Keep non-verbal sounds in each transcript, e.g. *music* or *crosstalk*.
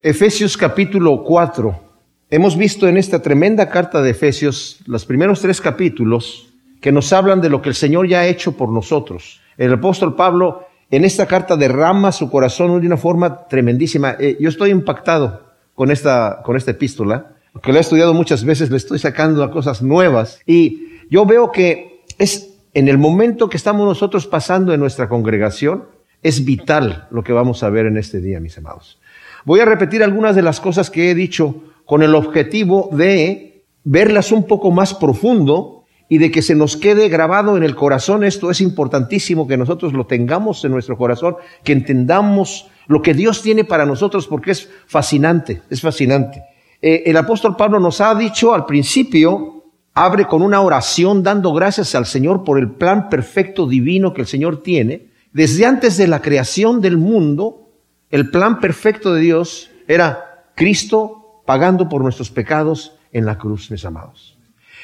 Efesios capítulo 4. Hemos visto en esta tremenda carta de Efesios los primeros tres capítulos que nos hablan de lo que el Señor ya ha hecho por nosotros. El apóstol Pablo en esta carta derrama su corazón de una forma tremendísima. Eh, yo estoy impactado con esta, con esta epístola, que la he estudiado muchas veces, le estoy sacando a cosas nuevas y yo veo que es en el momento que estamos nosotros pasando en nuestra congregación, es vital lo que vamos a ver en este día, mis amados. Voy a repetir algunas de las cosas que he dicho con el objetivo de verlas un poco más profundo y de que se nos quede grabado en el corazón. Esto es importantísimo que nosotros lo tengamos en nuestro corazón, que entendamos lo que Dios tiene para nosotros porque es fascinante, es fascinante. Eh, el apóstol Pablo nos ha dicho al principio, abre con una oración dando gracias al Señor por el plan perfecto divino que el Señor tiene. Desde antes de la creación del mundo, el plan perfecto de Dios era Cristo pagando por nuestros pecados en la cruz, mis amados.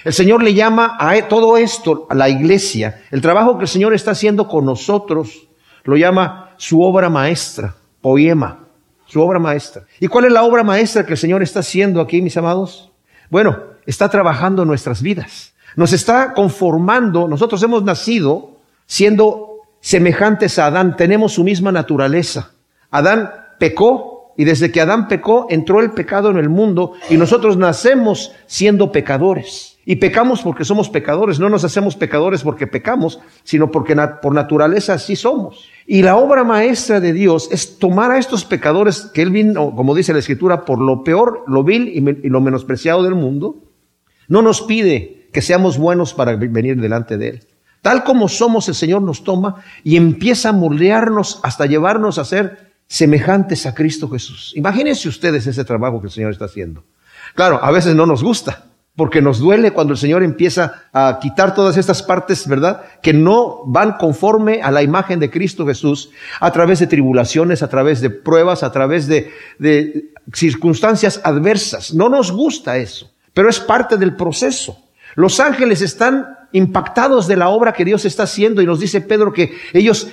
El Señor le llama a e, todo esto, a la iglesia, el trabajo que el Señor está haciendo con nosotros, lo llama su obra maestra, poema, su obra maestra. ¿Y cuál es la obra maestra que el Señor está haciendo aquí, mis amados? Bueno, está trabajando en nuestras vidas. Nos está conformando, nosotros hemos nacido siendo semejantes a Adán, tenemos su misma naturaleza. Adán pecó y desde que Adán pecó entró el pecado en el mundo y nosotros nacemos siendo pecadores. Y pecamos porque somos pecadores, no nos hacemos pecadores porque pecamos, sino porque por naturaleza así somos. Y la obra maestra de Dios es tomar a estos pecadores que Él vino, como dice la Escritura, por lo peor, lo vil y lo menospreciado del mundo. No nos pide que seamos buenos para venir delante de Él. Tal como somos, el Señor nos toma y empieza a moldearnos hasta llevarnos a ser semejantes a Cristo Jesús. Imagínense ustedes ese trabajo que el Señor está haciendo. Claro, a veces no nos gusta, porque nos duele cuando el Señor empieza a quitar todas estas partes, ¿verdad? Que no van conforme a la imagen de Cristo Jesús a través de tribulaciones, a través de pruebas, a través de, de circunstancias adversas. No nos gusta eso, pero es parte del proceso. Los ángeles están impactados de la obra que Dios está haciendo y nos dice Pedro que ellos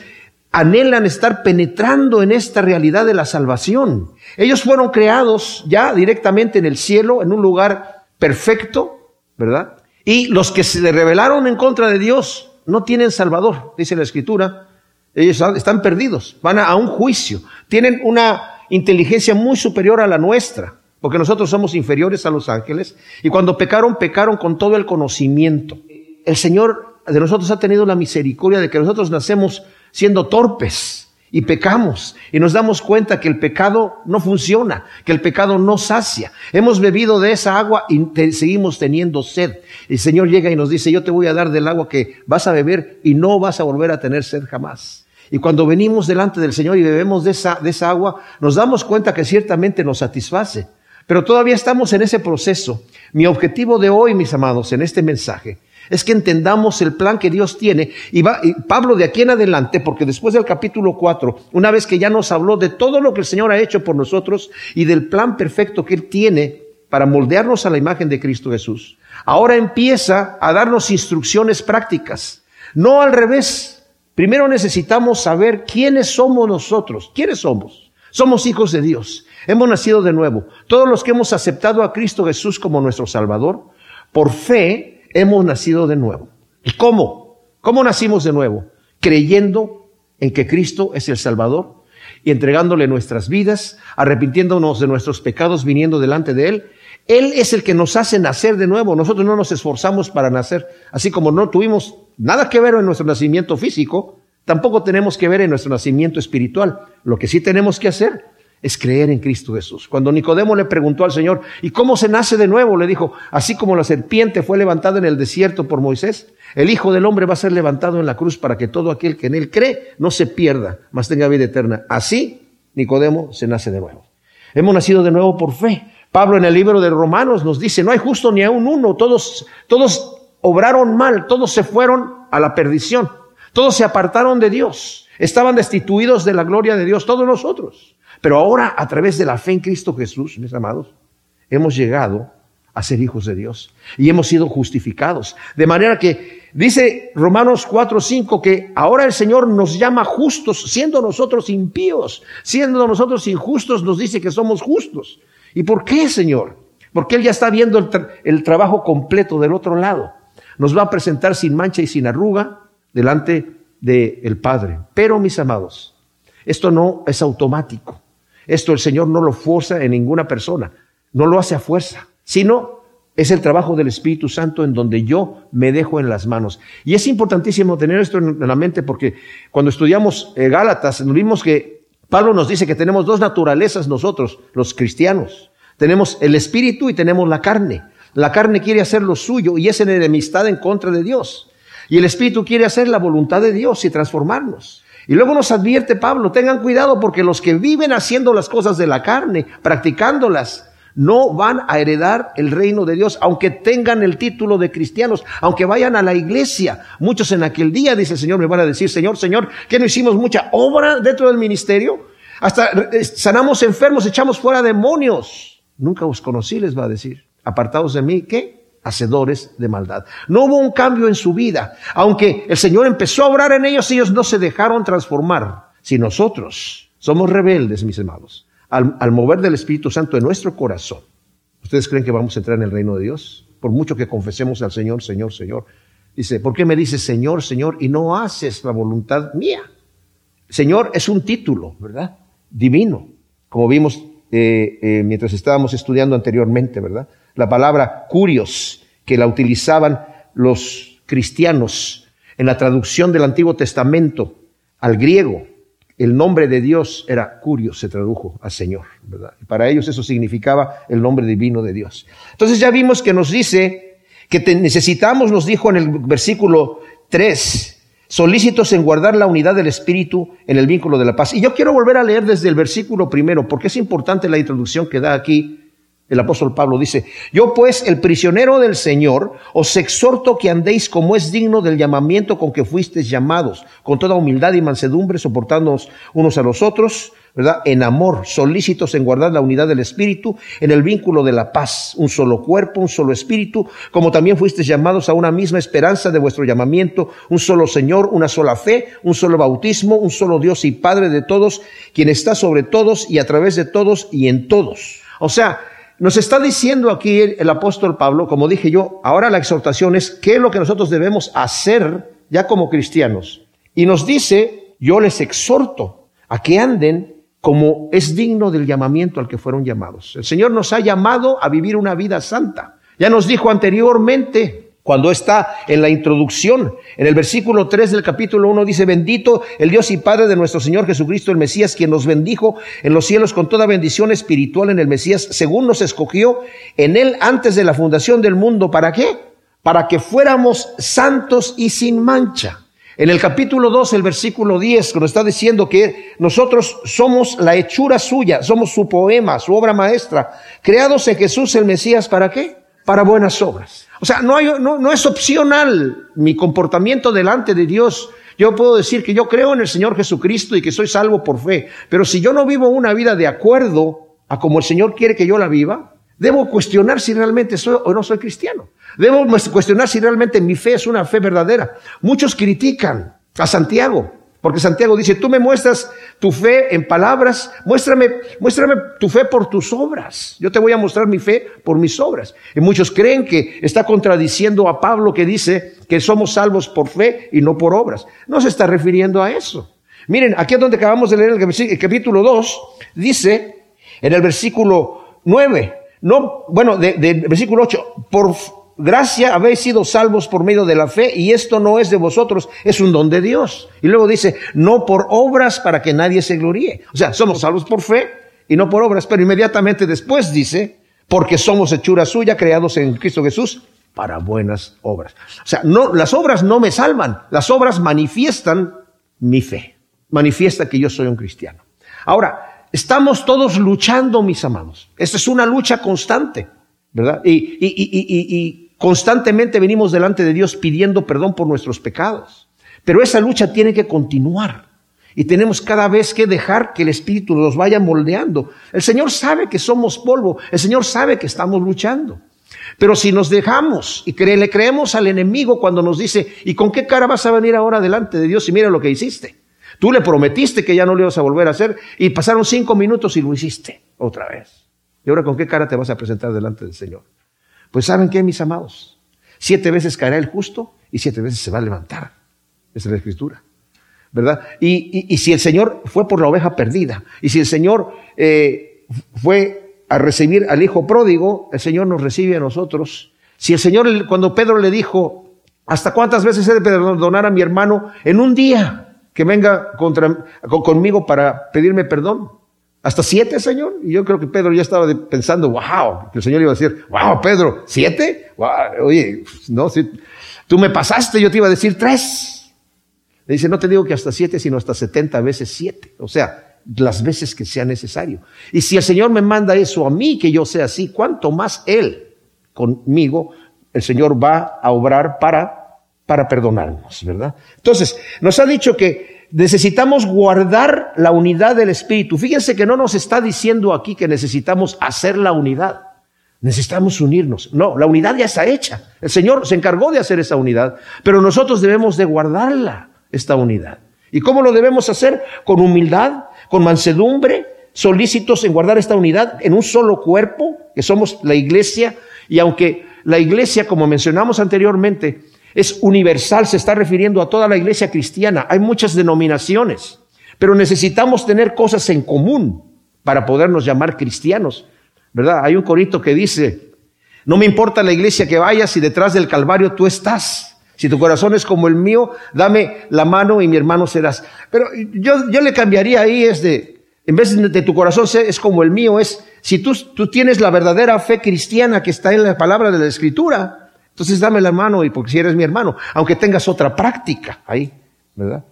anhelan estar penetrando en esta realidad de la salvación. Ellos fueron creados ya directamente en el cielo, en un lugar perfecto, ¿verdad? Y los que se rebelaron en contra de Dios no tienen salvador, dice la escritura. Ellos están perdidos, van a, un juicio, tienen una inteligencia muy superior a la nuestra, porque nosotros somos inferiores a los ángeles, y cuando pecaron, pecaron con todo el conocimiento. El Señor de nosotros ha tenido la misericordia de que nosotros nacemos siendo torpes y pecamos y nos damos cuenta que el pecado no funciona, que el pecado no sacia. Hemos bebido de esa agua y seguimos teniendo sed. El Señor llega y nos dice, yo te voy a dar del agua que vas a beber y no vas a volver a tener sed jamás. Y cuando venimos delante del Señor y bebemos de esa, de esa agua, nos damos cuenta que ciertamente nos satisface. Pero todavía estamos en ese proceso. Mi objetivo de hoy, mis amados, en este mensaje, es que entendamos el plan que Dios tiene. Y, va, Pablo de aquí en adelante, porque después del capítulo 4, una vez que ya nos habló de todo lo que el Señor ha hecho por nosotros y del plan perfecto que Él tiene para moldearnos a la imagen de Cristo Jesús, ahora empieza a darnos instrucciones prácticas. No al revés. Primero necesitamos saber quiénes somos nosotros. ¿Quiénes somos? Somos hijos de Dios. Hemos nacido de nuevo. Todos los que hemos aceptado a Cristo Jesús como nuestro Salvador, por fe hemos nacido de nuevo. ¿Y cómo? ¿Cómo nacimos de nuevo? Creyendo en que Cristo es el Salvador y entregándole nuestras vidas, arrepintiéndonos de nuestros pecados, viniendo delante de Él. Él es el que nos hace nacer de nuevo. Nosotros no nos esforzamos para nacer. Así como no tuvimos nada que ver en nuestro nacimiento físico, tampoco tenemos que ver en nuestro nacimiento espiritual. Lo que sí tenemos que hacer es creer en Cristo Jesús. Cuando Nicodemo le preguntó al Señor, ¿y cómo se nace de nuevo? Le dijo, así como la serpiente fue levantada en el desierto por Moisés, el Hijo del Hombre va a ser levantado en la cruz para que todo aquel que en él cree no se pierda, mas tenga vida eterna. Así, Nicodemo se nace de nuevo. Hemos nacido de nuevo por fe. Pablo en el libro de Romanos nos dice, no hay justo ni aún uno, todos, todos obraron mal, todos se fueron a la perdición, todos se apartaron de Dios, estaban destituidos de la gloria de Dios, todos nosotros. Pero ahora, a través de la fe en Cristo Jesús, mis amados, hemos llegado a ser hijos de Dios. Y hemos sido justificados. De manera que dice Romanos 4:5 que ahora el Señor nos llama justos, siendo nosotros impíos, siendo nosotros injustos, nos dice que somos justos. ¿Y por qué, Señor? Porque Él ya está viendo el trabajo completo del otro lado. Nos va a presentar sin mancha y sin arruga delante del Padre. Pero, mis amados, esto no es automático. Esto el Señor no lo fuerza en ninguna persona, no lo hace a fuerza, sino es el trabajo del Espíritu Santo en donde yo me dejo en las manos. Y es importantísimo tener esto en la mente porque cuando estudiamos eh, Gálatas, nos vimos que Pablo nos dice que tenemos dos naturalezas nosotros, los cristianos. Tenemos el Espíritu y tenemos la carne. La carne quiere hacer lo suyo y es en enemistad en contra de Dios. Y el Espíritu quiere hacer la voluntad de Dios y transformarnos. Y luego nos advierte Pablo, tengan cuidado porque los que viven haciendo las cosas de la carne, practicándolas, no van a heredar el reino de Dios, aunque tengan el título de cristianos, aunque vayan a la iglesia. Muchos en aquel día, dice el Señor, me van a decir, Señor, Señor, que no hicimos mucha obra dentro del ministerio. Hasta eh, sanamos enfermos, echamos fuera demonios. Nunca os conocí, les va a decir. Apartados de mí, ¿qué? Hacedores de maldad. No hubo un cambio en su vida. Aunque el Señor empezó a obrar en ellos, ellos no se dejaron transformar. Si nosotros somos rebeldes, mis amados, al, mover del Espíritu Santo en nuestro corazón, ¿ustedes creen que vamos a entrar en el reino de Dios? Por mucho que confesemos al Señor, Señor, Señor. Dice, ¿por qué me dices Señor, Señor y no haces la voluntad mía? Señor es un título, ¿verdad? Divino, como vimos eh, eh, mientras estábamos estudiando anteriormente, ¿verdad? la palabra curios, que la utilizaban los cristianos en la traducción del Antiguo Testamento al griego. El nombre de Dios era curios, se tradujo a Señor, ¿verdad? Para ellos eso significaba el nombre divino de Dios. Entonces ya vimos que nos dice que necesitamos, nos dijo en el versículo 3, solícitos en guardar la unidad del Espíritu en el vínculo de la paz. Y yo quiero volver a leer desde el versículo primero, porque es importante la introducción que da aquí el apóstol Pablo dice, yo pues, el prisionero del Señor, os exhorto que andéis como es digno del llamamiento con que fuisteis llamados, con toda humildad y mansedumbre, soportándonos unos a los otros, ¿verdad? En amor, solícitos en guardar la unidad del Espíritu, en el vínculo de la paz, un solo cuerpo, un solo Espíritu, como también fuisteis llamados a una misma esperanza de vuestro llamamiento, un solo Señor, una sola fe, un solo bautismo, un solo Dios y Padre de todos, quien está sobre todos y a través de todos y en todos. O sea, nos está diciendo aquí el, apóstol Pablo, como dije yo, ahora la exhortación es qué es lo que nosotros debemos hacer ya como cristianos. Y nos dice, yo les exhorto a que anden como es digno del llamamiento al que fueron llamados. El Señor nos ha llamado a vivir una vida santa. Ya nos dijo anteriormente, cuando está en la introducción, en el versículo 3 del capítulo 1 dice, bendito el Dios y Padre de nuestro Señor Jesucristo el Mesías, quien nos bendijo en los cielos con toda bendición espiritual en el Mesías, según nos escogió en él antes de la fundación del mundo. ¿Para qué? Para que fuéramos santos y sin mancha. En el capítulo 2, el versículo 10, nos está diciendo que nosotros somos la hechura suya, somos su poema, su obra maestra, creados en Jesús el Mesías, ¿para qué? Para buenas obras o sea, no, hay, no, no es opcional mi comportamiento delante de Dios. Yo puedo decir que yo creo en el Señor Jesucristo y que soy salvo por fe, pero si yo no vivo una vida de acuerdo a como el Señor quiere que yo la viva, debo cuestionar si realmente soy o no soy cristiano. Debo cuestionar si realmente mi fe es una fe verdadera. Muchos critican a Santiago porque Santiago dice, tú me muestras tu fe en palabras, muéstrame, muéstrame tu fe por tus obras. Yo te voy a mostrar mi fe por mis obras. Y muchos creen que está contradiciendo a Pablo que dice que somos salvos por fe y no por obras. No se está refiriendo a eso. Miren, aquí es donde acabamos de leer el capítulo 2, dice en el versículo 9, no, bueno, del de versículo 8, por gracia habéis sido salvos por medio de la fe y esto no es de vosotros, es un don de Dios. Y luego dice, no por obras para que nadie se gloríe. O sea, somos salvos por fe y no por obras, pero inmediatamente después dice, porque somos hechura suya, creados en Cristo Jesús para buenas obras. O sea, no, las obras no me salvan, las obras manifiestan mi fe, manifiesta que yo soy un cristiano. Ahora, estamos todos luchando, mis amados. Esta es una lucha constante. ¿Verdad? Y, y, y, y, constantemente venimos delante de Dios pidiendo perdón por nuestros pecados. Pero esa lucha tiene que continuar. Y tenemos cada vez que dejar que el Espíritu nos vaya moldeando. El Señor sabe que somos polvo. El Señor sabe que estamos luchando. Pero si nos dejamos y le creemos al enemigo cuando nos dice, ¿y con qué cara vas a venir ahora delante de Dios y mira lo que hiciste? Tú le prometiste que ya no lo ibas a volver a hacer y pasaron cinco minutos y lo hiciste otra vez. ¿Y ahora con qué cara te vas a presentar delante del Señor? Pues ¿saben qué, mis amados? Siete veces caerá el justo y siete veces se va a levantar. Esa es la escritura. ¿Verdad? Y, si el Señor fue por la oveja perdida, y si el Señor eh, fue a recibir al hijo pródigo, el Señor nos recibe a nosotros. Si el Señor, cuando Pedro le dijo, ¿hasta cuántas veces he de perdonar a mi hermano en un día que venga contra, conmigo para pedirme perdón? ¿Hasta siete, Señor? Y yo creo que Pedro ya estaba pensando, wow, que el Señor iba a decir, wow, Pedro, ¿siete? oye, no, si tú me pasaste, yo te iba a decir tres. Le dice, no te digo que hasta siete, sino hasta setenta veces siete. O sea, las veces que sea necesario. Y si el Señor me manda eso a mí, que yo sea así, cuánto más Él conmigo, el Señor va a obrar para, para perdonarnos, ¿verdad? Entonces, nos ha dicho que necesitamos guardar la unidad del Espíritu. Fíjense que no nos está diciendo aquí que necesitamos hacer la unidad. Necesitamos unirnos. No, la unidad ya está hecha. El Señor se encargó de hacer esa unidad, pero nosotros debemos de guardarla, esta unidad. ¿Y cómo lo debemos hacer? Con humildad, con mansedumbre, solícitos en guardar esta unidad en un solo cuerpo, que somos la iglesia. Y aunque la iglesia, como mencionamos anteriormente, es universal, se está refiriendo a toda la iglesia cristiana. Hay muchas denominaciones, pero necesitamos tener cosas en común para podernos llamar cristianos. ¿Verdad? Hay un corito que dice, no me importa la iglesia que vayas si detrás del Calvario tú estás. Si tu corazón es como el mío, dame la mano y mi hermano serás. Pero yo, yo le cambiaría ahí es de, en vez de tu corazón es como el mío, es si tú, tú tienes la verdadera fe cristiana que está en la palabra de la Escritura, entonces dame la mano y porque si eres mi hermano, aunque tengas otra práctica ahí, ¿verdad?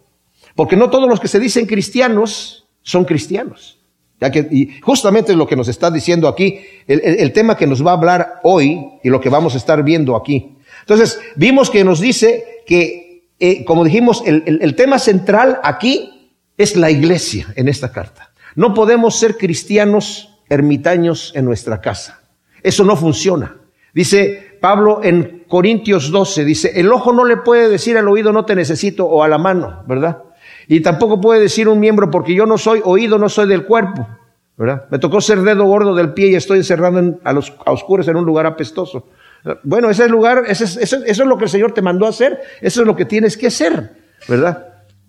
Porque no todos los que se dicen cristianos son cristianos. Ya que, y justamente lo que nos está diciendo aquí, el, tema que nos va a hablar hoy y lo que vamos a estar viendo aquí. Entonces, vimos que nos dice que, eh, como dijimos, el tema central aquí es la iglesia en esta carta. No podemos ser cristianos ermitaños en nuestra casa. Eso no funciona. Dice Pablo en Corintios 12, dice, el ojo no le puede decir al oído no te necesito o a la mano, ¿verdad? Y tampoco puede decir un miembro porque yo no soy oído, no soy del cuerpo, ¿verdad? Me tocó ser dedo gordo del pie y estoy encerrado a, los, a oscuros en un lugar apestoso. Bueno, ese lugar, ese, eso es lo que el Señor te mandó a hacer, eso es lo que tienes que hacer, ¿verdad?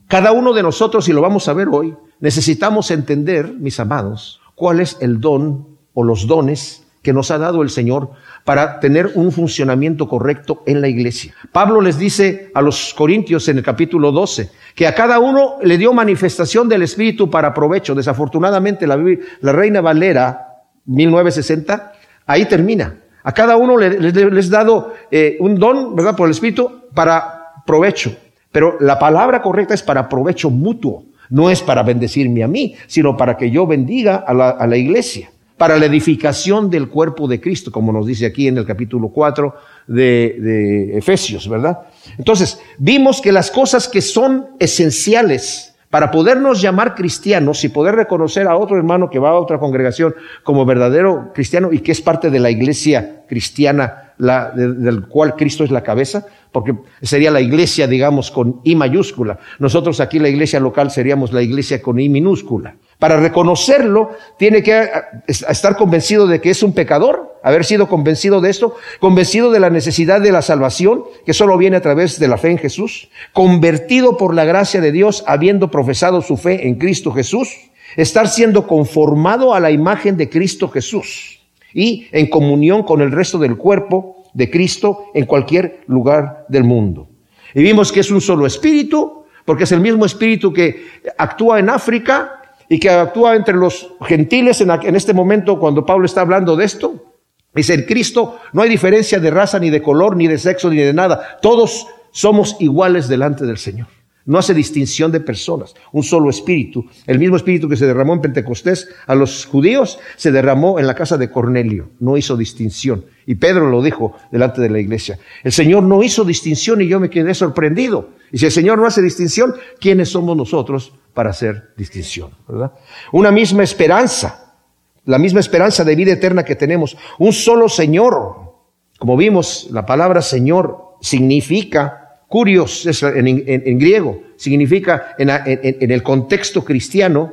Cada uno de nosotros, y lo vamos a ver hoy, necesitamos entender, mis amados, cuál es el don o los dones que nos ha dado el Señor para tener un funcionamiento correcto en la iglesia. Pablo les dice a los corintios en el capítulo 12 que a cada uno le dio manifestación del Espíritu para provecho. Desafortunadamente la, Reina Valera 1960 ahí termina. A cada uno les ha dado eh, un don, ¿verdad? Por el Espíritu para provecho. Pero la palabra correcta es para provecho mutuo. No es para bendecirme a mí, sino para que yo bendiga a la iglesia para la edificación del cuerpo de Cristo, como nos dice aquí en el capítulo 4 de, Efesios, ¿verdad? Entonces, vimos que las cosas que son esenciales para podernos llamar cristianos y poder reconocer a otro hermano que va a otra congregación como verdadero cristiano y que es parte de la iglesia cristiana la, del cual Cristo es la cabeza, porque sería la iglesia, digamos, con I mayúscula. Nosotros aquí la iglesia local seríamos la iglesia con I minúscula. Para reconocerlo, tiene que eh, estar convencido de que es un pecador, haber sido convencido de esto, convencido de la necesidad de la salvación, que solo viene a través de la fe en Jesús, convertido por la gracia de Dios, habiendo profesado su fe en Cristo Jesús, estar siendo conformado a la imagen de Cristo Jesús y en comunión con el resto del cuerpo de Cristo en cualquier lugar del mundo. Y vimos que es un solo espíritu, porque es el mismo espíritu que actúa en África, y que actúa entre los gentiles en, este momento cuando Pablo está hablando de esto. Dice, en Cristo no hay diferencia de raza, ni de color, ni de sexo, ni de nada. Todos somos iguales delante del Señor. No hace distinción de personas, un solo espíritu. El mismo espíritu que se derramó en Pentecostés a los judíos se derramó en la casa de Cornelio. No hizo distinción. Y Pedro lo dijo delante de la iglesia. El Señor no hizo distinción y yo me quedé sorprendido. Y si el Señor no hace distinción, ¿quiénes somos nosotros para hacer distinción? ¿verdad? Una misma esperanza, la misma esperanza de vida eterna que tenemos. Un solo Señor, Como vimos, la palabra Señor significa, curios en, griego, significa en, en el contexto cristiano,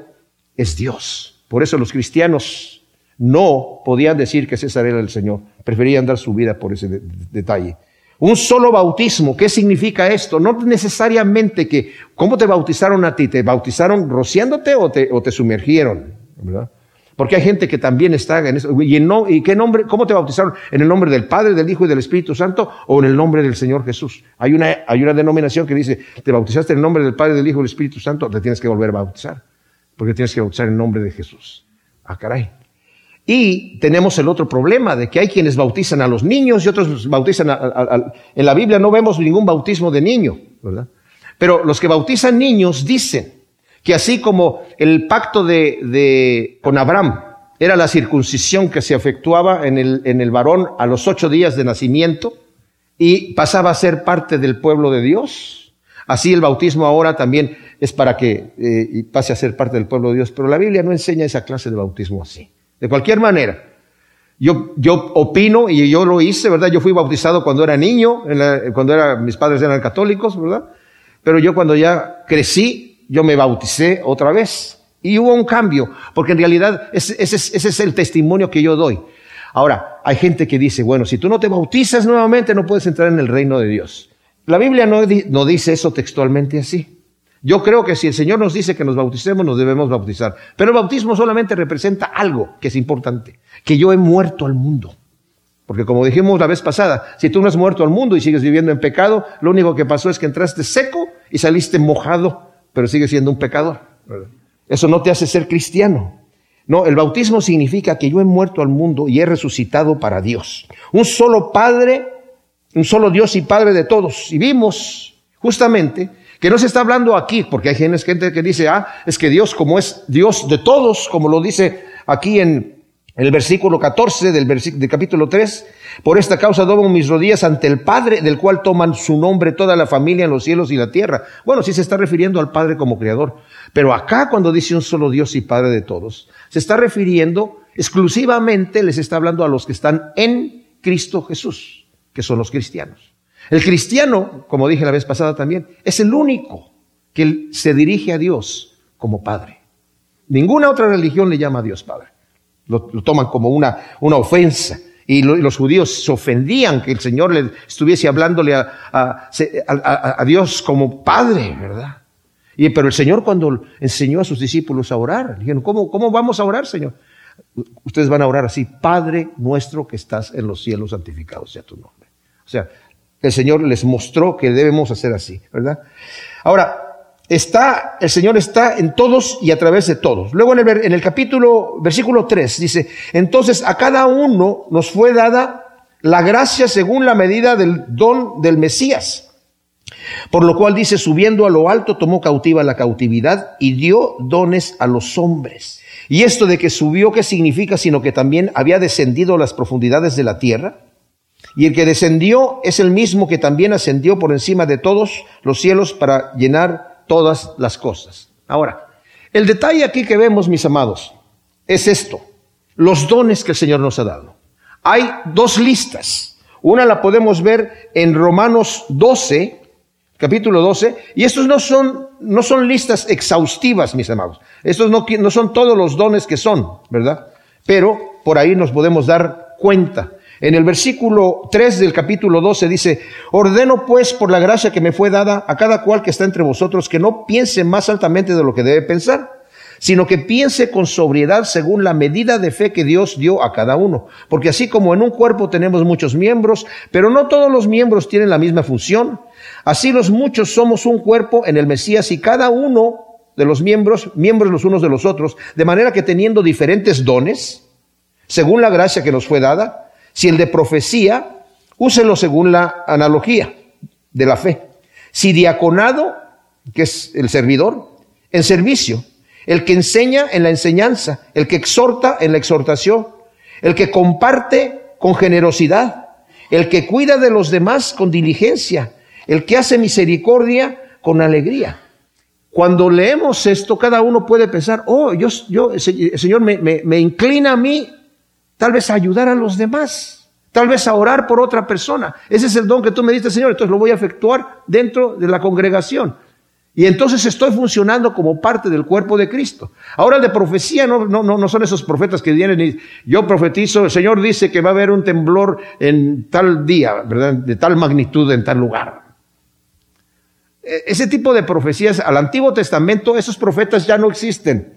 es Dios. Por eso los cristianos no podían decir que César era el Señor, preferían dar su vida por ese detalle. Un solo bautismo, ¿qué significa esto? No necesariamente que, ¿cómo te bautizaron a ti? ¿Te bautizaron rociándote o te, o te sumergieron? ¿verdad? Porque hay gente que también está en eso. ¿Y, no, ¿Y qué nombre? ¿Cómo te bautizaron? ¿En el nombre del Padre, del Hijo y del Espíritu Santo o en el nombre del Señor Jesús? Hay una, hay una denominación que dice, te bautizaste en el nombre del Padre, del Hijo y del Espíritu Santo, te tienes que volver a bautizar. Porque tienes que bautizar en el nombre de Jesús. Ah, caray. Y tenemos el otro problema de que hay quienes bautizan a los niños y otros bautizan a, en la Biblia no vemos ningún bautismo de niño, ¿verdad? Pero los que bautizan niños dicen que así como el pacto de, de con Abraham era la circuncisión que se efectuaba en el, en el varón a los ocho días de nacimiento y pasaba a ser parte del pueblo de Dios, así el bautismo ahora también es para que eh, pase a ser parte del pueblo de Dios, pero la Biblia no enseña esa clase de bautismo así. De cualquier manera. Yo, yo opino y yo lo hice, ¿verdad? Yo fui bautizado cuando era niño, cuando era, mis padres eran católicos, ¿verdad? Pero yo cuando ya crecí, yo me bauticé otra vez. Y hubo un cambio, porque en realidad ese, ese, ese es el testimonio que yo doy. Ahora, hay gente que dice, bueno, si tú no te bautizas nuevamente, no puedes entrar en el reino de Dios. La Biblia no, no dice eso textualmente así. Yo creo que si el Señor nos dice que nos bauticemos, nos debemos bautizar. Pero el bautismo solamente representa algo que es importante, que yo he muerto al mundo. Porque como dijimos la vez pasada, si tú no has muerto al mundo y sigues viviendo en pecado, lo único que pasó es que entraste seco y saliste mojado, pero sigues siendo un pecador. Eso no te hace ser cristiano. No, el bautismo significa que yo he muerto al mundo y he resucitado para Dios. Un solo Padre, un solo Dios y Padre de todos. Y vimos justamente que no se está hablando aquí, porque hay gente que dice, ah, es que Dios como es Dios de todos, como lo dice aquí en el versículo 14 del, del capítulo 3, por esta causa doblo mis rodillas ante el Padre, del cual toman su nombre toda la familia en los cielos y la tierra. Bueno, sí se está refiriendo al Padre como Creador, pero acá cuando dice un solo Dios y Padre de todos, se está refiriendo exclusivamente, les está hablando a los que están en Cristo Jesús, que son los cristianos. El cristiano, como dije la vez pasada también, es el único que se dirige a Dios como Padre. Ninguna otra religión le llama a Dios Padre. Lo, toman como una, una ofensa. Y los judíos se ofendían que el Señor le estuviese hablándole a, a, Dios como Padre, ¿verdad? Y, pero el Señor cuando enseñó a sus discípulos a orar, dijeron, ¿cómo, ¿cómo vamos a orar, Señor? Ustedes van a orar así, Padre nuestro que estás en los cielos, santificado sea tu nombre. O sea, el Señor les mostró que debemos hacer así, ¿verdad? Ahora, está, el Señor está en todos y a través de todos. Luego en el, capítulo, versículo 3, dice, entonces a cada uno nos fue dada la gracia según la medida del don del Mesías. Por lo cual dice, subiendo a lo alto, tomó cautiva la cautividad y dio dones a los hombres. Y esto de que subió, ¿qué significa? Sino que también había descendido a las profundidades de la tierra. Y el que descendió es el mismo que también ascendió por encima de todos los cielos para llenar todas las cosas. Ahora, el detalle aquí que vemos, mis amados, es esto, los dones que el Señor nos ha dado. Hay dos listas. Una la podemos ver en Romanos 12, capítulo 12, y estos no son, no son listas exhaustivas, mis amados. Estos no, no son todos los dones que son, ¿verdad? Pero por ahí nos podemos dar cuenta. En el versículo 3 del capítulo 12 dice, ordeno pues por la gracia que me fue dada a cada cual que está entre vosotros que no piense más altamente de lo que debe pensar, sino que piense con sobriedad según la medida de fe que Dios dio a cada uno. Porque así como en un cuerpo tenemos muchos miembros, pero no todos los miembros tienen la misma función, así los muchos somos un cuerpo en el Mesías y cada uno de los miembros, miembros los unos de los otros, de manera que teniendo diferentes dones, según la gracia que nos fue dada, si el de profecía, úselo según la analogía de la fe. Si diaconado, que es el servidor, en servicio. El que enseña en la enseñanza. El que exhorta en la exhortación. El que comparte con generosidad. El que cuida de los demás con diligencia. El que hace misericordia con alegría. Cuando leemos esto, cada uno puede pensar, oh, yo, yo el Señor me, me inclina a mí tal vez ayudar a los demás. Tal vez a orar por otra persona. Ese es el don que tú me diste, Señor. Entonces lo voy a efectuar dentro de la congregación. Y entonces estoy funcionando como parte del cuerpo de Cristo. Ahora de profecía no, no, no son esos profetas que vienen y yo profetizo, el Señor dice que va a haber un temblor en tal día, ¿verdad? De tal magnitud en tal lugar. E, ese tipo de profecías al Antiguo Testamento, esos profetas ya no existen.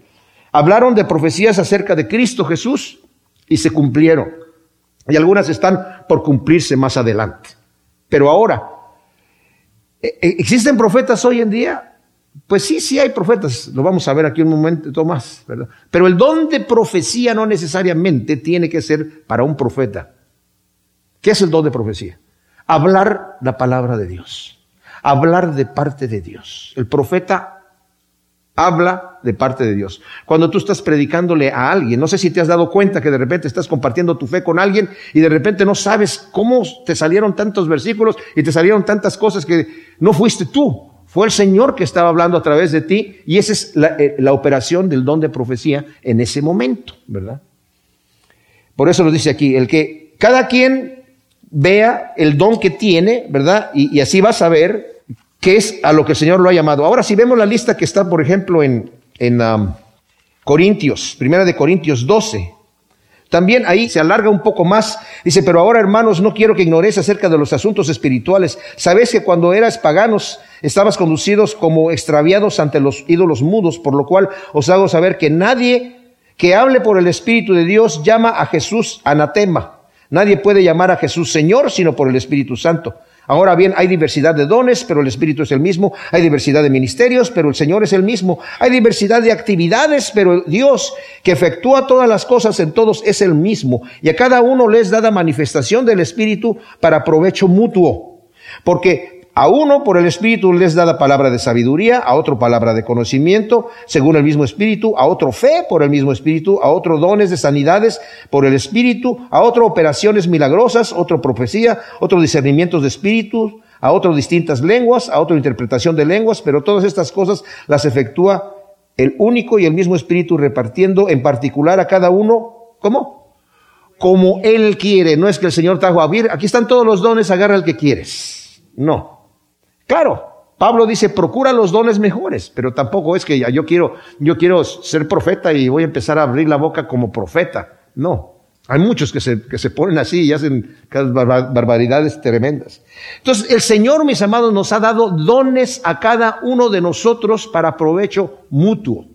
Hablaron de profecías acerca de Cristo Jesús y se cumplieron. Y algunas están por cumplirse más adelante. Pero ahora, ¿e, e, ¿existen profetas hoy en día? Pues sí, sí hay profetas, lo vamos a ver aquí un momento más, ¿verdad? Pero el don de profecía no necesariamente tiene que ser para un profeta. ¿Qué es el don de profecía? Hablar la palabra de Dios, hablar de parte de Dios. El profeta habla de parte de Dios. Cuando tú estás predicándole a alguien, no sé si te has dado cuenta que de repente estás compartiendo tu fe con alguien y de repente no sabes cómo te salieron tantos versículos y te salieron tantas cosas que no fuiste tú, fue el Señor que estaba hablando a través de ti y esa es eh, la, operación del don de profecía en ese momento, ¿verdad? Por eso lo dice aquí, el que cada quien vea el don que tiene, ¿verdad? Y, así va a saber qué es a lo que el Señor lo ha llamado. Ahora, si vemos la lista que está, por ejemplo, en, en um, Corintios, primera de Corintios 12, también ahí se alarga un poco más. Dice, pero ahora hermanos, no quiero que ignoréis acerca de los asuntos espirituales. Sabéis que cuando eras paganos, estabas conducidos como extraviados ante los ídolos mudos, por lo cual os hago saber que nadie que hable por el Espíritu de Dios llama a Jesús anatema. Nadie puede llamar a Jesús Señor sino por el Espíritu Santo. Ahora bien, hay diversidad de dones, pero el Espíritu es el mismo. Hay diversidad de ministerios, pero el Señor es el mismo. Hay diversidad de actividades, pero Dios, que efectúa todas las cosas en todos, es el mismo. Y a cada uno les da manifestación del Espíritu para provecho mutuo. Porque a uno por el Espíritu les da la palabra de sabiduría, a otro palabra de conocimiento, según el mismo Espíritu, a otro fe por el mismo Espíritu, a otro dones de sanidades por el Espíritu, a otro operaciones milagrosas, otro profecía, otro discernimientos de Espíritu, a otro distintas lenguas, a otro interpretación de lenguas, pero todas estas cosas las efectúa el único y el mismo Espíritu repartiendo en particular a cada uno, ¿cómo? Como Él quiere. No es que el Señor trajo a vir, aquí están todos los dones, agarra el que quieres. No. Claro, Pablo dice, procura los dones mejores, pero tampoco es que yo quiero, yo quiero ser profeta y voy a empezar a abrir la boca como profeta. No, hay muchos que se, ponen así y hacen barbaridades tremendas. Entonces, el Señor, mis amados, nos ha dado dones a cada uno de nosotros para provecho mutuo.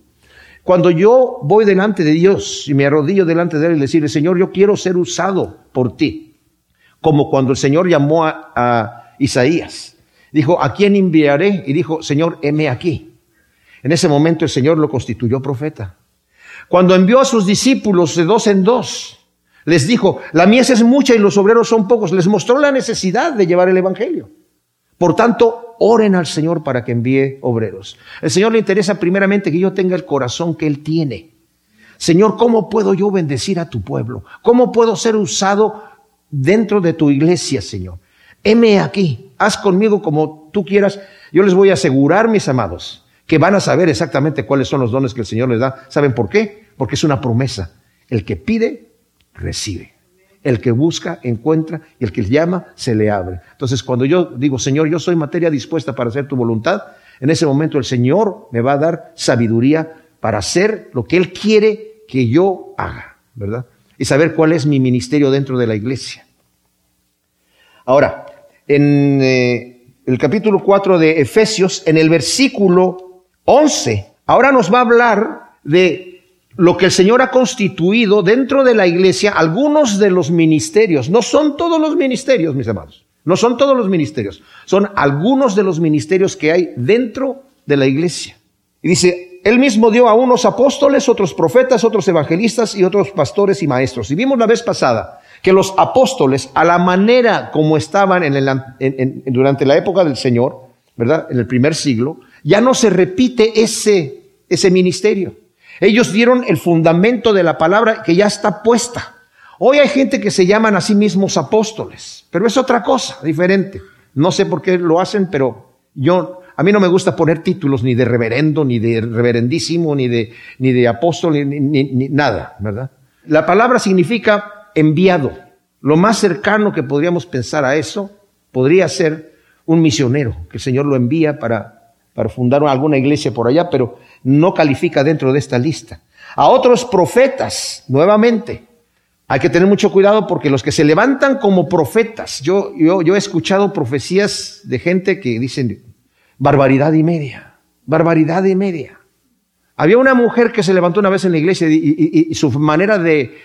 Cuando yo voy delante de Dios y me arrodillo delante de Él y decirle, Señor, yo quiero ser usado por ti, como cuando el Señor llamó a Isaías Dijo, ¿a quién enviaré? Y dijo, Señor, heme aquí. En ese momento el Señor lo constituyó profeta. Cuando envió a sus discípulos de dos en dos, les dijo, la mies es mucha y los obreros son pocos. Les mostró la necesidad de llevar el Evangelio. Por tanto, oren al Señor para que envíe obreros. El Señor le interesa primeramente que yo tenga el corazón que Él tiene. Señor, ¿cómo puedo yo bendecir a tu pueblo? ¿Cómo puedo ser usado dentro de tu iglesia, Señor? Heme aquí, haz conmigo como tú quieras. Yo les voy a asegurar, mis amados, que van a saber exactamente cuáles son los dones que el Señor les da. ¿Saben por qué? Porque es una promesa. El que pide, recibe. El que busca, encuentra, y el que llama, se le abre. Entonces, cuando yo digo, Señor, yo soy materia dispuesta para hacer tu voluntad, en ese momento el Señor me va a dar sabiduría para hacer lo que Él quiere que yo haga, ¿verdad? Y saber cuál es mi ministerio dentro de la iglesia. Ahora, en eh, el capítulo 4 de Efesios, en el versículo 11. Ahora nos va a hablar de lo que el Señor ha constituido dentro de la iglesia, algunos de los ministerios. No son todos los ministerios, mis amados. No son todos los ministerios. Son algunos de los ministerios que hay dentro de la iglesia. Y dice, él mismo dio a unos apóstoles, otros profetas, otros evangelistas y otros pastores y maestros. Y vimos la vez pasada que los apóstoles, a la manera como estaban en el, durante la época del Señor, ¿verdad? En el primer siglo, ya no se repite ese, ese ministerio. Ellos dieron el fundamento de la palabra que ya está puesta. Hoy hay gente que se llaman a sí mismos apóstoles, pero es otra cosa, diferente. No sé por qué lo hacen, pero yo, a mí no me gusta poner títulos ni de reverendo, ni de reverendísimo, ni de, ni de apóstol, ni nada, ¿verdad? La palabra significa enviado. Lo más cercano que podríamos pensar a eso podría ser un misionero, que el Señor lo envía para, para fundar alguna iglesia por allá, pero no califica dentro de esta lista. A otros profetas, nuevamente, hay que tener mucho cuidado porque los que se levantan como profetas, yo, yo, he escuchado profecías de gente que dicen barbaridad y media, barbaridad y media. Había una mujer que se levantó una vez en la iglesia y, su manera de,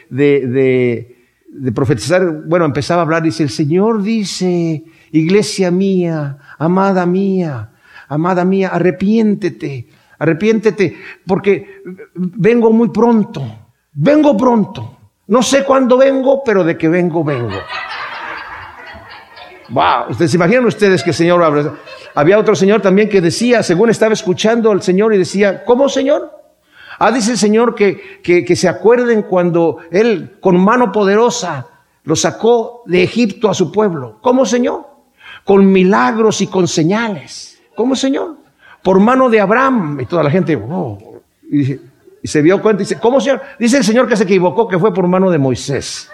profetizar, bueno, empezaba a hablar, dice, el Señor dice, iglesia mía, amada mía, amada mía, arrepiéntete, arrepiéntete, porque vengo muy pronto, vengo pronto. No sé cuándo vengo, pero de que vengo, vengo. Wow, ustedes imaginan ustedes que el Señor había otro señor también que decía, según estaba escuchando al Señor y decía, ¿cómo Señor? Ah, dice el Señor que, que, que se acuerden cuando Él con mano poderosa lo sacó de Egipto a su pueblo. ¿Cómo Señor? Con milagros y con señales. ¿Cómo Señor? Por mano de Abraham. Y toda la gente, oh, y, y se dio cuenta y dice, ¿cómo Señor? Dice el Señor que se equivocó, que fue por mano de Moisés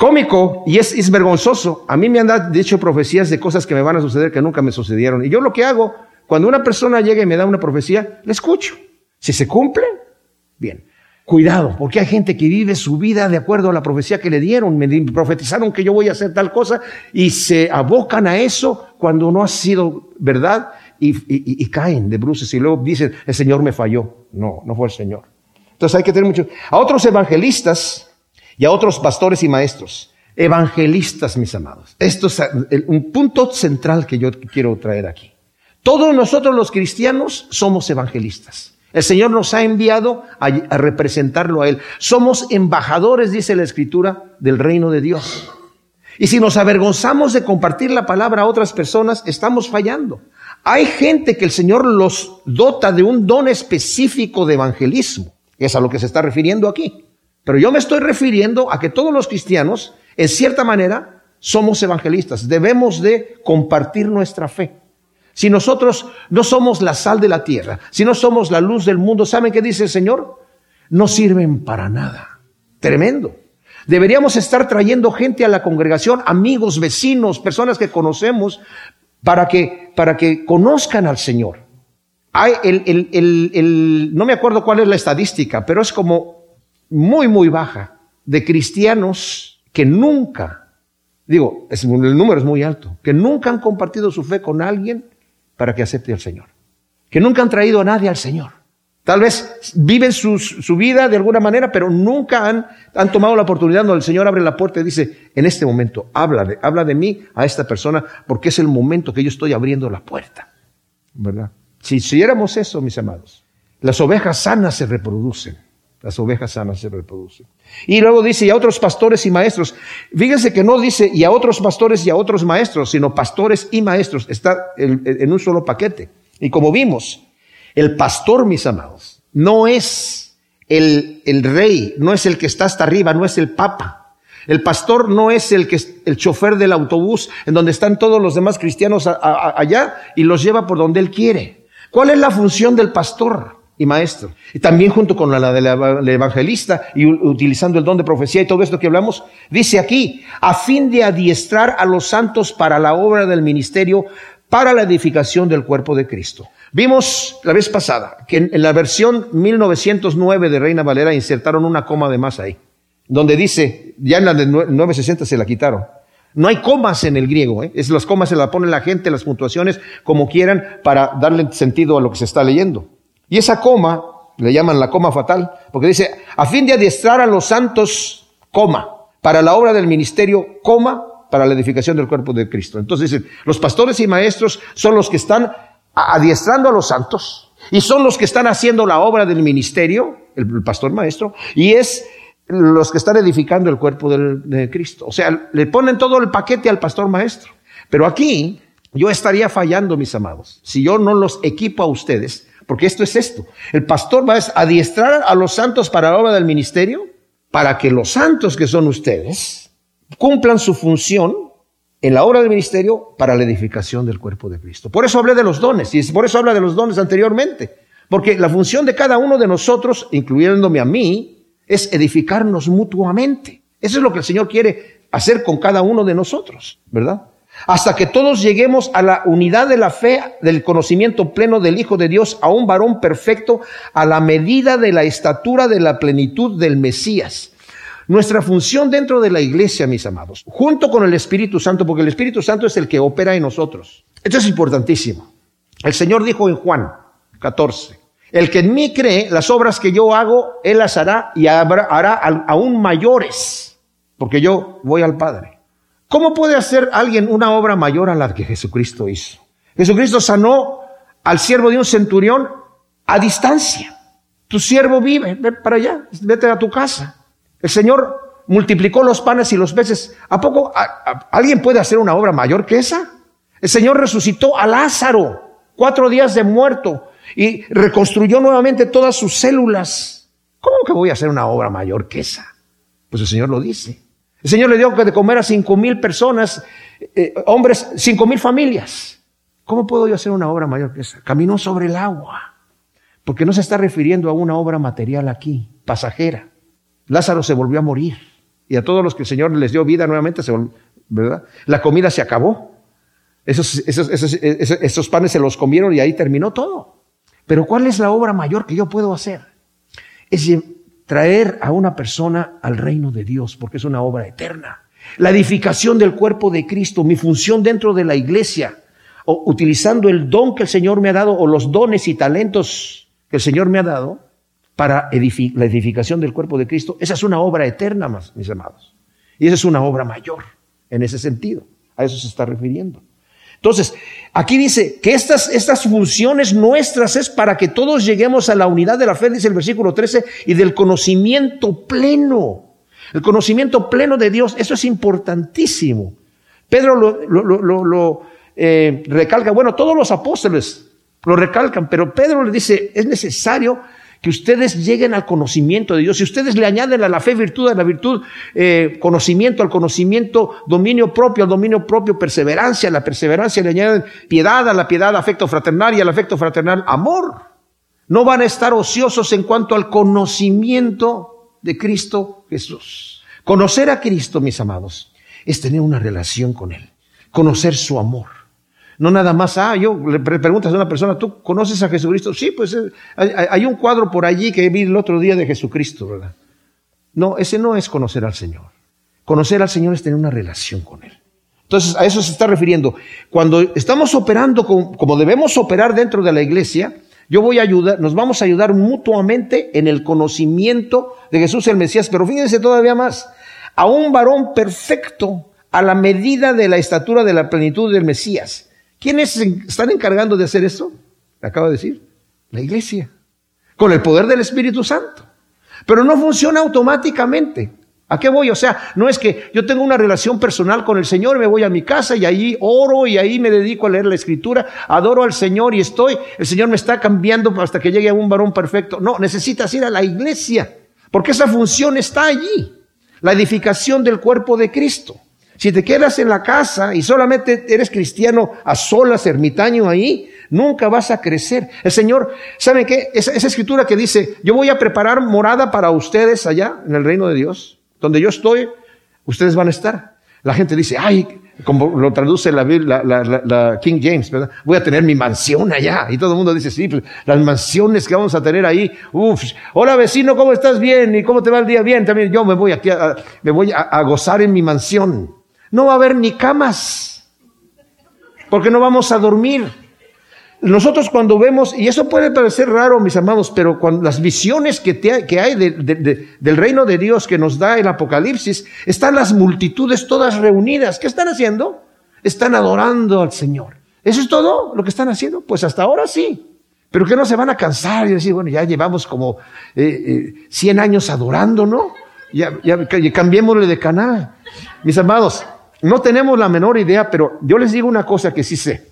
cómico y es, es, vergonzoso. A mí me han dicho profecías de cosas que me van a suceder que nunca me sucedieron. Y yo lo que hago, cuando una persona llega y me da una profecía, le escucho. Si se cumple, bien. Cuidado, porque hay gente que vive su vida de acuerdo a la profecía que le dieron. Me profetizaron que yo voy a hacer tal cosa y se abocan a eso cuando no ha sido verdad y, y, y caen de bruces y luego dicen, el Señor me falló. No, no fue el Señor. Entonces hay que tener mucho. A otros evangelistas y a otros pastores y maestros. Evangelistas, mis amados. Esto es un punto central que yo quiero traer aquí. Todos nosotros los cristianos somos evangelistas. El Señor nos ha enviado a, representarlo a Él. Somos embajadores, dice la Escritura, del reino de Dios. Y si nos avergonzamos de compartir la palabra a otras personas, estamos fallando. Hay gente que el Señor los dota de un don específico de evangelismo. Es a lo que se está refiriendo aquí. Pero yo me estoy refiriendo a que todos los cristianos, en cierta manera, somos evangelistas. Debemos de compartir nuestra fe. Si nosotros no somos la sal de la tierra, si no somos la luz del mundo, ¿saben qué dice el Señor? No sirven para nada. Tremendo. Deberíamos estar trayendo gente a la congregación, amigos, vecinos, personas que conocemos, para que, para que conozcan al Señor. Hay el, el, el, el, no me acuerdo cuál es la estadística, pero es como muy, muy baja de cristianos que nunca, digo, el número es muy alto, que nunca han compartido su fe con alguien para que acepte al Señor. Que nunca han traído a nadie al Señor. Tal vez viven su, su vida de alguna manera, pero nunca han, han, tomado la oportunidad donde el Señor abre la puerta y dice, en este momento, habla de, habla de mí a esta persona, porque es el momento que yo estoy abriendo la puerta. ¿Verdad? Si hiciéramos eso, mis amados, las ovejas sanas se reproducen. Las ovejas sanas se reproducen. Y luego dice, y a otros pastores y maestros. Fíjense que no dice, y a otros pastores y a otros maestros, sino pastores y maestros. Está en un solo paquete. Y como vimos, el pastor, mis amados, no es el, el rey, no es el que está hasta arriba, no es el papa. El pastor no es el que el chofer del autobús en donde están todos los demás cristianos allá y los lleva por donde él quiere. ¿Cuál es la función del pastor? Y maestro. Y también junto con la del evangelista y utilizando el don de profecía y todo esto que hablamos, dice aquí, a fin de adiestrar a los santos para la obra del ministerio, para la edificación del cuerpo de Cristo. Vimos la vez pasada que en, la versión 1909 de Reina Valera insertaron una coma de más ahí, donde dice, ya en la de 960 se la quitaron. No hay comas en el griego, ¿eh? es las comas se las pone la gente, las puntuaciones, como quieran, para darle sentido a lo que se está leyendo. Y esa coma, le llaman la coma fatal, porque dice, a fin de adiestrar a los santos, coma, para la obra del ministerio, coma, para la edificación del cuerpo de Cristo. Entonces dicen, los pastores y maestros son los que están adiestrando a los santos y son los que están haciendo la obra del ministerio, el, pastor maestro, y es los que están edificando el cuerpo de Cristo. O sea, le ponen todo el paquete al pastor maestro. Pero aquí yo estaría fallando, mis amados, si yo no los equipo a ustedes porque esto es esto. El pastor va a adiestrar a los santos para la obra del ministerio, para que los santos que son ustedes cumplan su función en la obra del ministerio para la edificación del cuerpo de Cristo. Por eso hablé de los dones, y por eso habla de los dones anteriormente. Porque la función de cada uno de nosotros, incluyéndome a mí, es edificarnos mutuamente. Eso es lo que el Señor quiere hacer con cada uno de nosotros, ¿verdad? Hasta que todos lleguemos a la unidad de la fe, del conocimiento pleno del Hijo de Dios, a un varón perfecto, a la medida de la estatura de la plenitud del Mesías. Nuestra función dentro de la iglesia, mis amados, junto con el Espíritu Santo, porque el Espíritu Santo es el que opera en nosotros. Esto es importantísimo. El Señor dijo en Juan 14, el que en mí cree, las obras que yo hago, él las hará y hará aún mayores, porque yo voy al Padre. ¿Cómo puede hacer alguien una obra mayor a la que Jesucristo hizo? Jesucristo sanó al siervo de un centurión a distancia. Tu siervo vive, ve para allá, vete a tu casa. El Señor multiplicó los panes y los peces. ¿A poco alguien puede hacer una obra mayor que esa? El Señor resucitó a Lázaro, cuatro días de muerto, y reconstruyó nuevamente todas sus células. ¿Cómo que voy a hacer una obra mayor que esa? Pues el Señor lo dice. El Señor le dio de comer a cinco mil personas, eh, hombres, cinco mil familias. ¿Cómo puedo yo hacer una obra mayor que esa? Caminó sobre el agua. Porque no se está refiriendo a una obra material aquí, pasajera. Lázaro se volvió a morir. Y a todos los que el Señor les dio vida nuevamente, se ¿verdad? La comida se acabó. Esos, esos, esos, esos panes se los comieron y ahí terminó todo. Pero ¿cuál es la obra mayor que yo puedo hacer? Es traer a una persona al reino de Dios, porque es una obra eterna. La edificación del cuerpo de Cristo, mi función dentro de la iglesia, o utilizando el don que el Señor me ha dado, o los dones y talentos que el Señor me ha dado, para la edificación del cuerpo de Cristo, esa es una obra eterna, mis amados. Y esa es una obra mayor, en ese sentido. A eso se está refiriendo. Entonces, aquí dice que estas, estas funciones nuestras es para que todos lleguemos a la unidad de la fe, dice el versículo 13, y del conocimiento pleno. El conocimiento pleno de Dios, eso es importantísimo. Pedro lo, lo, eh, recalca, bueno, todos los apóstoles lo recalcan, pero Pedro le dice, es necesario que ustedes lleguen al conocimiento de Dios. Si ustedes le añaden a la fe virtud, a la virtud eh, conocimiento, al conocimiento dominio propio, al dominio propio perseverancia, a la perseverancia le añaden piedad, a la piedad afecto fraternal y al afecto fraternal amor. No van a estar ociosos en cuanto al conocimiento de Cristo Jesús. Conocer a Cristo, mis amados, es tener una relación con Él, conocer su amor. No nada más, ah, yo le preguntas a una persona, ¿tú conoces a Jesucristo? Sí, pues eh, hay, un cuadro por allí que vi el otro día de Jesucristo, ¿verdad? No, ese no es conocer al Señor. Conocer al Señor es tener una relación con Él. Entonces, a eso se está refiriendo. Cuando estamos operando como, debemos operar dentro de la iglesia, yo voy a ayudar, nos vamos a ayudar mutuamente en el conocimiento de Jesús el Mesías, pero fíjense todavía más, a un varón perfecto a la medida de la estatura de la plenitud del Mesías. ¿Quiénes están encargando de hacer eso? acabo de decir, la iglesia, con el poder del Espíritu Santo. Pero no funciona automáticamente. ¿A qué voy? O sea, no es que yo tengo una relación personal con el Señor, me voy a mi casa y ahí oro y ahí me dedico a leer la escritura, adoro al Señor y estoy, el Señor me está cambiando hasta que llegue a un varón perfecto. No, necesitas ir a la iglesia, porque esa función está allí, la edificación del cuerpo de Cristo. Si te quedas en la casa y solamente eres cristiano a solas, ermitaño ahí, nunca vas a crecer. El Señor, ¿saben qué? Esa, escritura que dice, yo voy a preparar morada para ustedes allá en el reino de Dios. Donde yo estoy, ustedes van a estar. La gente dice, ay, como lo traduce la, la, King James, ¿verdad? Voy a tener mi mansión allá. Y todo el mundo dice, sí, pues, las mansiones que vamos a tener ahí. Uf, hola vecino, ¿cómo estás? Bien. ¿Y cómo te va el día? Bien. También yo me voy aquí me voy a gozar en mi mansión. No va a haber ni camas, porque no vamos a dormir. Nosotros cuando vemos, y eso puede parecer raro, mis amados, pero cuando las visiones que, hay del reino de Dios que nos da el Apocalipsis, están las multitudes todas reunidas. ¿Qué están haciendo? Están adorando al Señor. ¿Eso es todo lo que están haciendo? Pues hasta ahora sí. Pero que no se van a cansar y decir, bueno, ya llevamos como eh, 100 eh, años adorando, ¿no? Ya, ya cambiémosle de canal. Mis amados, no tenemos la menor idea, pero yo les digo una cosa que sí sé,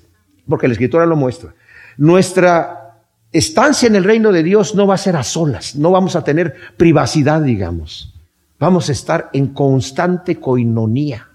porque la escritura lo muestra. Nuestra estancia en el reino de Dios no va a ser a solas, no vamos a tener privacidad, digamos. Vamos a estar en constante coinonía.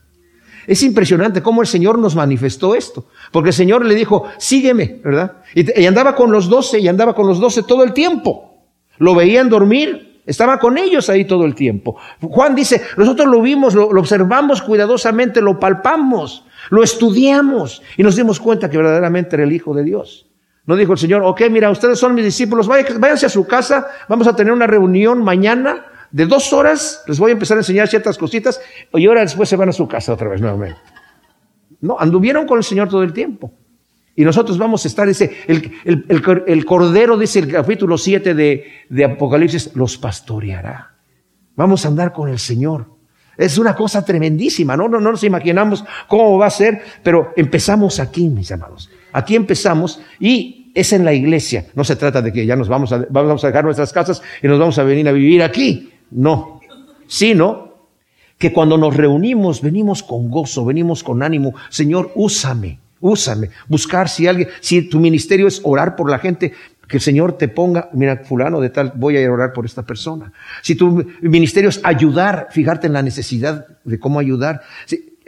Es impresionante cómo el Señor nos manifestó esto, porque el Señor le dijo, sígueme, ¿verdad? Y, andaba con los doce, y andaba con los doce todo el tiempo. Lo veían dormir, estaba con ellos ahí todo el tiempo. Juan dice, nosotros lo vimos, lo, observamos cuidadosamente, lo palpamos, lo estudiamos y nos dimos cuenta que verdaderamente era el Hijo de Dios. No dijo el Señor, ok, mira, ustedes son mis discípulos, váyanse a su casa, vamos a tener una reunión mañana de dos horas, les voy a empezar a enseñar ciertas cositas y ahora después se van a su casa otra vez nuevamente. No, anduvieron con el Señor todo el tiempo. Y nosotros vamos a estar, ese, el, Cordero, dice el capítulo 7 de, de Apocalipsis, los pastoreará. Vamos a andar con el Señor. Es una cosa tremendísima, ¿no? No, no nos imaginamos cómo va a ser, pero empezamos aquí, mis amados. Aquí empezamos y es en la iglesia. No se trata de que ya nos vamos a, vamos a dejar nuestras casas y nos vamos a venir a vivir aquí. No. Sino que cuando nos reunimos, venimos con gozo, venimos con ánimo. Señor, úsame úsame. Buscar si alguien, si tu ministerio es orar por la gente, que el Señor te ponga, mira, fulano de tal, voy a ir a orar por esta persona. Si tu ministerio es ayudar, fijarte en la necesidad de cómo ayudar.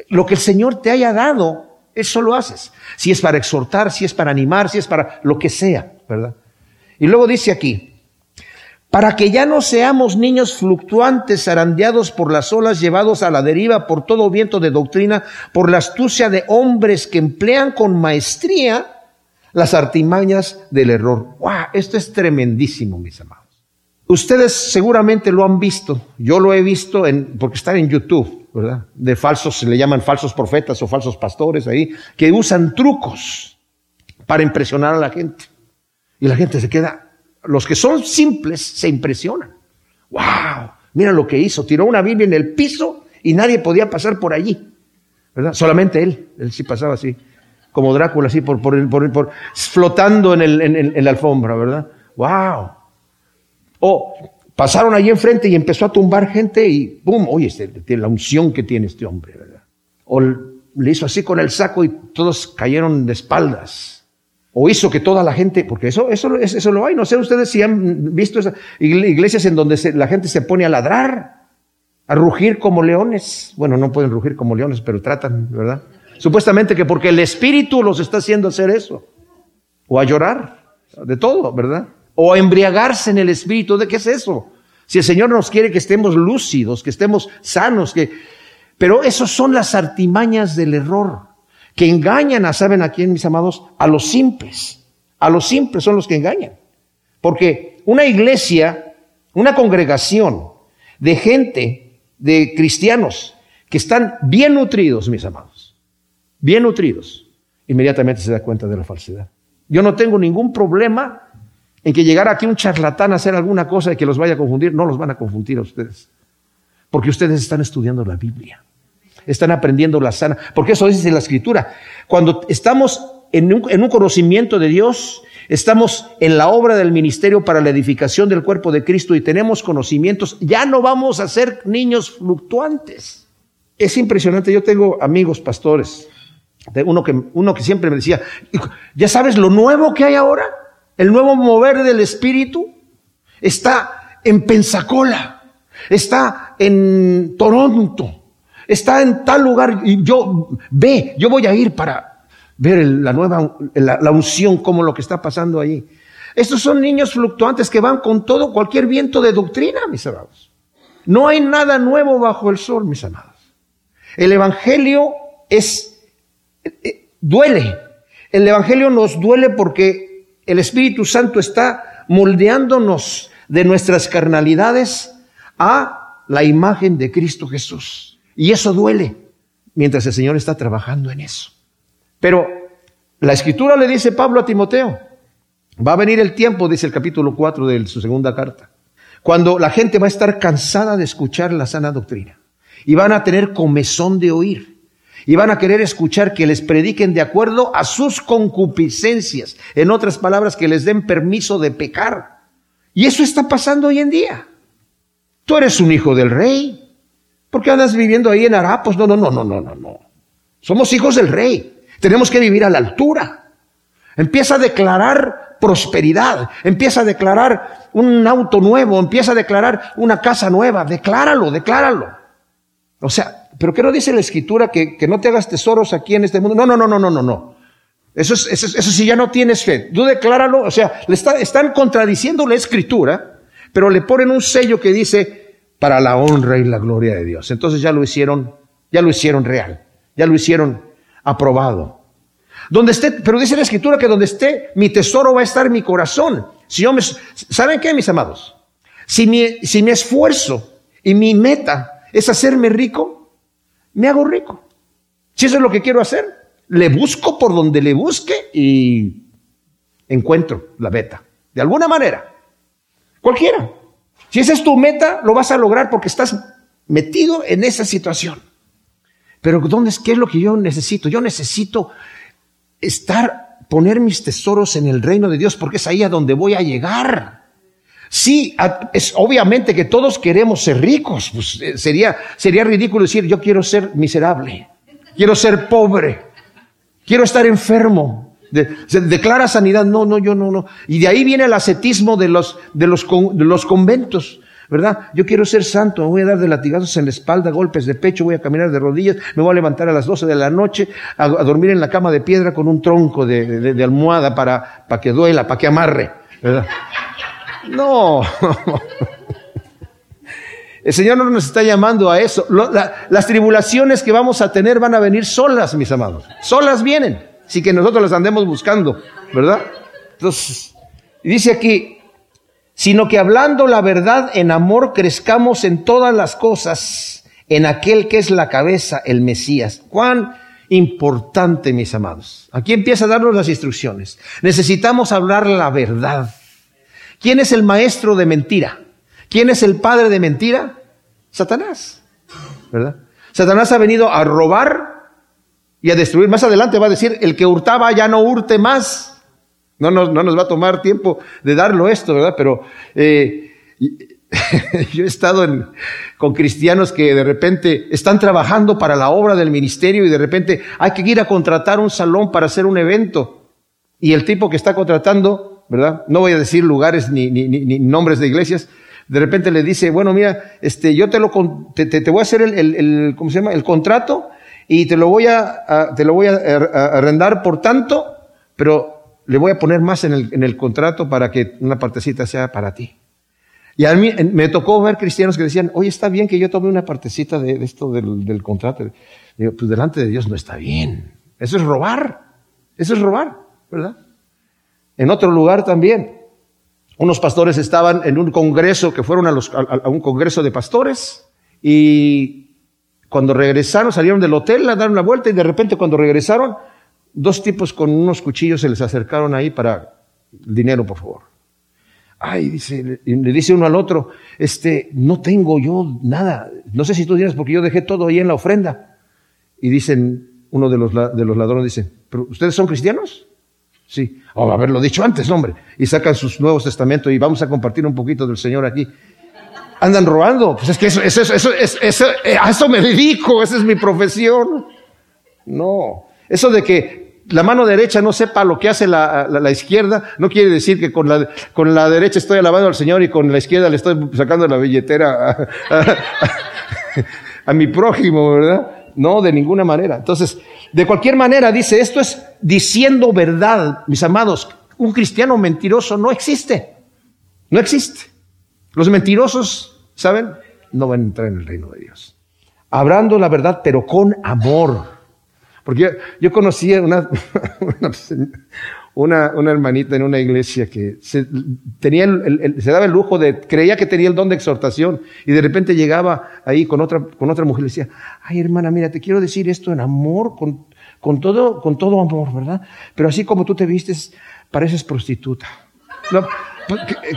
lo que el Señor te haya dado, eso lo haces. Si es para exhortar, si es para animar, si es para lo que sea, ¿verdad? Y luego dice aquí, para que ya no seamos niños fluctuantes, zarandeados por las olas, llevados a la deriva por todo viento de doctrina, por la astucia de hombres que emplean con maestría las artimañas del error. ¡Wow! Esto es tremendísimo, mis amados. Ustedes seguramente lo han visto, yo lo he visto en, porque están en YouTube, ¿verdad? De falsos, se le llaman falsos profetas o falsos pastores ahí, que usan trucos para impresionar a la gente. Y la gente se queda los que son simples se impresionan. ¡Wow! Mira lo que hizo. Tiró una Biblia en el piso y nadie podía pasar por allí. ¿Verdad? Solamente él. Él sí pasaba así. Como Drácula, así, por, por, por, flotando en, el, en, la alfombra, ¿verdad? ¡Wow! O pasaron allí enfrente y empezó a tumbar gente y ¡pum! Oye, este, la unción que tiene este hombre, ¿verdad? O le hizo así con el saco y todos cayeron de espaldas o hizo que toda la gente, porque eso, eso, eso lo hay, no sé ustedes si han visto esas iglesias en donde la gente se pone a ladrar, a rugir como leones. Bueno, no pueden rugir como leones, pero tratan, ¿verdad? Supuestamente que porque el Espíritu los está haciendo hacer eso. O a llorar, de todo, ¿verdad? O a embriagarse en el Espíritu. ¿De qué es eso? Si el Señor nos quiere que estemos lúcidos, que estemos sanos, que... Pero esos son las artimañas del error que engañan a, ¿saben a quién, mis amados? A los simples. A los simples son los que engañan. Porque una iglesia, una congregación de gente, de cristianos, que están bien nutridos, mis amados, bien nutridos, inmediatamente se da cuenta de la falsedad. Yo no tengo ningún problema en que llegara aquí un charlatán a hacer alguna cosa y que los vaya a confundir. No los van a confundir a ustedes. Porque ustedes están estudiando la Biblia están aprendiendo la sana, porque eso dice la escritura. Cuando estamos en un, conocimiento de Dios, estamos en la obra del ministerio para la edificación del cuerpo de Cristo y tenemos conocimientos, ya no vamos a ser niños fluctuantes. Es impresionante, yo tengo amigos pastores, uno que, uno que siempre me decía, ¿ya sabes lo nuevo que hay ahora? El nuevo mover del espíritu está en Pensacola, está en Toronto, está en tal lugar y yo ve, yo voy a ir para ver la nueva, la, unción, como lo que está pasando ahí. Estos son niños fluctuantes que van con todo, cualquier viento de doctrina, mis amados. No hay nada nuevo bajo el sol, mis amados. El Evangelio es, eh, duele. El Evangelio nos duele porque el Espíritu Santo está moldeándonos de nuestras carnalidades a la imagen de Cristo Jesús. Y eso duele mientras el Señor está trabajando en eso. Pero la escritura le dice Pablo a Timoteo, va a venir el tiempo, dice el capítulo 4 de su segunda carta, cuando la gente va a estar cansada de escuchar la sana doctrina y van a tener comezón de oír y van a querer escuchar que les prediquen de acuerdo a sus concupiscencias, en otras palabras, que les den permiso de pecar. Y eso está pasando hoy en día. Tú eres un hijo del rey, ¿Por qué andas viviendo ahí en Arapos? No, no, no, no, no, no, no. Somos hijos del rey. Tenemos que vivir a la altura. Empieza a declarar prosperidad. Empieza a declarar un auto nuevo. Empieza a declarar una casa nueva. Decláralo, decláralo. O sea, ¿pero qué no dice la escritura que, no te hagas tesoros aquí en este mundo? No, no, no, no, no, no, no. Eso es, eso, eso si ya no tienes fe. Tú decláralo. O sea, le está, están contradiciendo la escritura pero le ponen un sello que dice para la honra y la gloria de Dios. Entonces ya lo hicieron, ya lo hicieron real, ya lo hicieron aprobado. Donde esté, pero dice la escritura que donde esté mi tesoro va a estar mi corazón. Si yo me, ¿saben qué, mis amados? Si mi, si mi esfuerzo y mi meta es hacerme rico, me hago rico. Si eso es lo que quiero hacer, le busco por donde le busque y encuentro la meta. De alguna manera. Cualquiera. Si esa es tu meta, lo vas a lograr porque estás metido en esa situación. Pero ¿dónde es qué es lo que yo necesito? Yo necesito estar poner mis tesoros en el reino de Dios porque es ahí a donde voy a llegar. Sí, es obviamente que todos queremos ser ricos, pues eh, sería sería ridículo decir yo quiero ser miserable, quiero ser pobre, quiero estar enfermo. Se declara sanidad, no, no, yo no, no. Y de ahí viene el ascetismo de los, de los, de los conventos. ¿verdad? Yo quiero ser santo, me voy a dar de latigazos en la espalda, golpes de pecho, voy a caminar de rodillas, me voy a levantar a las 12 de la noche a, dormir en la cama de piedra con un tronco de, almohada para, para que duela, para que amarre, ¿verdad? No. *laughs* El Señor no nos está llamando a eso. las tribulaciones que vamos a tener van a venir solas, mis amados. Solas vienen. Así que nosotros las andemos buscando, ¿verdad? Entonces, dice aquí, sino que hablando la verdad en amor crezcamos en todas las cosas en aquel que es la cabeza, el Mesías. Cuán importante, mis amados. Aquí empieza a darnos las instrucciones. Necesitamos hablar la verdad. ¿Quién es el maestro de mentira? ¿Quién es el padre de mentira? Satanás. ¿Verdad? Satanás ha venido a robar y a destruir. Más adelante va a decir, el que hurtaba ya no hurte más. No nos, no nos va a tomar tiempo de darlo esto, ¿verdad? Pero eh, *laughs* yo he estado con cristianos que de repente están trabajando para la obra del ministerio y de repente hay que ir a contratar un salón para hacer un evento. Y el tipo que está contratando, ¿verdad? No voy a decir lugares ni, ni, ni nombres de iglesias, de repente le dice, bueno, mira, este, yo te lo, te, te, voy a hacer el, el, el, ¿cómo se llama? El contrato y te lo voy a, te lo voy a arrendar por tanto, pero le voy a poner más en el, en el contrato para que una partecita sea para ti. Y a mí me tocó ver cristianos que decían, oye, está bien que yo tome una partecita de, esto del, del, contrato. Digo, pues delante de Dios no está bien. Eso es robar. Eso es robar, ¿verdad? En otro lugar también, unos pastores estaban en un congreso, que fueron a, los, a, un congreso de pastores, y cuando regresaron, salieron del hotel, a dar una vuelta, y de repente cuando regresaron, dos tipos con unos cuchillos se les acercaron ahí para dinero, por favor. Ay, dice, le dice uno al otro, este, no tengo yo nada. No sé si tú tienes porque yo dejé todo ahí en la ofrenda. Y dicen, uno de los, de los ladrones dice, ¿pero ustedes son cristianos? Sí. Oh, haberlo dicho antes, hombre. Y sacan sus nuevos testamentos y vamos a compartir un poquito del Señor aquí. Andan robando. Pues es que eso, eso, eso, eso, eh, a eso me dedico, esa es mi profesión. No. Eso de que la mano derecha no sepa lo que hace la, la, izquierda, no quiere decir que con la, con la derecha estoy alabando al Señor y con la izquierda le estoy sacando la billetera a, a, mi prójimo, ¿verdad? No, de ninguna manera. Entonces, de cualquier manera, dice, esto es diciendo verdad, mis amados. Un cristiano mentiroso no existe. No existe. Los mentirosos, ¿saben? No van a entrar en el reino de Dios. Hablando la verdad, pero con amor. Porque yo, yo conocí *laughs* una, una, hermanita en una iglesia que se, tenía se daba el lujo de, creía que tenía el don de exhortación y de repente llegaba ahí con otra, con otra mujer y decía, ay hermana, mira, te quiero decir esto en amor, con, con, todo, con todo amor, ¿verdad? Pero así como tú te vistes, pareces prostituta. No,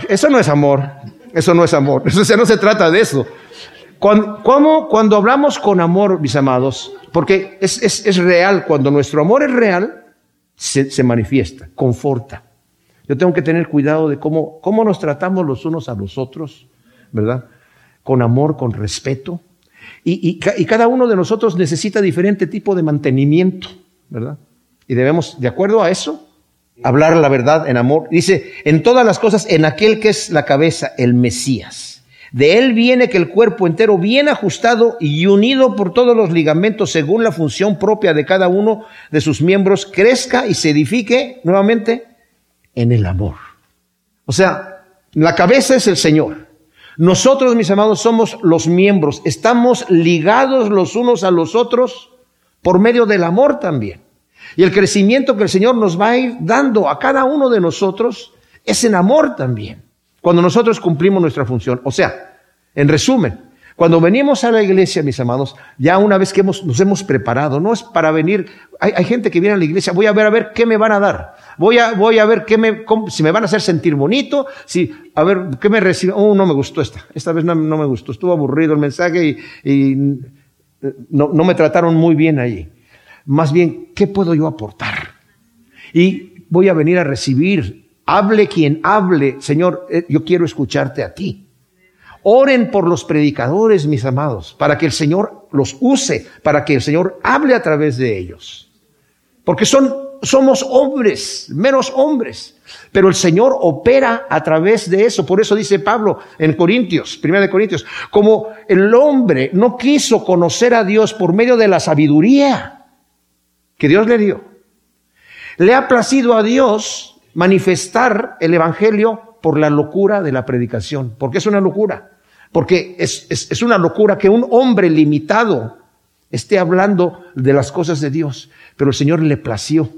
eso no es amor, eso no es amor, *laughs* eso, sea, no se trata de eso. Cuando, ¿Cómo? Cuando hablamos con amor, mis amados, porque es, real, cuando nuestro amor es real, se, manifiesta, conforta. Yo tengo que tener cuidado de cómo, cómo nos tratamos los unos a los otros, ¿verdad? Con amor, con respeto. Y cada uno de nosotros necesita diferente tipo de mantenimiento, ¿verdad? Y debemos, de acuerdo a eso, hablar la verdad en amor. Dice, en todas las cosas, en aquel que es la cabeza, el Mesías. De él viene que el cuerpo entero, bien ajustado y unido por todos los ligamentos según la función propia de cada uno de sus miembros, crezca y se edifique nuevamente en el amor. O sea, la cabeza es el Señor. Nosotros, mis amados, somos los miembros. Estamos ligados los unos a los otros por medio del amor también. Y el crecimiento que el Señor nos va a ir dando a cada uno de nosotros es en amor también. Cuando nosotros cumplimos nuestra función. O sea, en resumen, cuando venimos a la iglesia, mis amados, ya una vez que hemos, nos hemos preparado, no es para venir, hay, gente que viene a la iglesia, voy a ver a ver qué me van a dar, voy a, voy a ver qué me, si me van a hacer sentir bonito, si, a ver, qué me recibe, oh, no me gustó esta, esta vez no, me gustó, estuvo aburrido el mensaje y, y no, no me trataron muy bien ahí. Más bien, ¿qué puedo yo aportar? Y voy a venir a recibir, hable quien hable, Señor, eh, yo quiero escucharte a ti. Oren por los predicadores, mis amados, para que el Señor los use, para que el Señor hable a través de ellos. Porque son, somos hombres, menos hombres. Pero el Señor opera a través de eso. Por eso dice Pablo en Corintios, primera de Corintios, como el hombre no quiso conocer a Dios por medio de la sabiduría que Dios le dio. Le ha placido a Dios manifestar el Evangelio por la locura de la predicación, porque es una locura, porque es, es, una locura que un hombre limitado esté hablando de las cosas de Dios, pero el Señor le plació.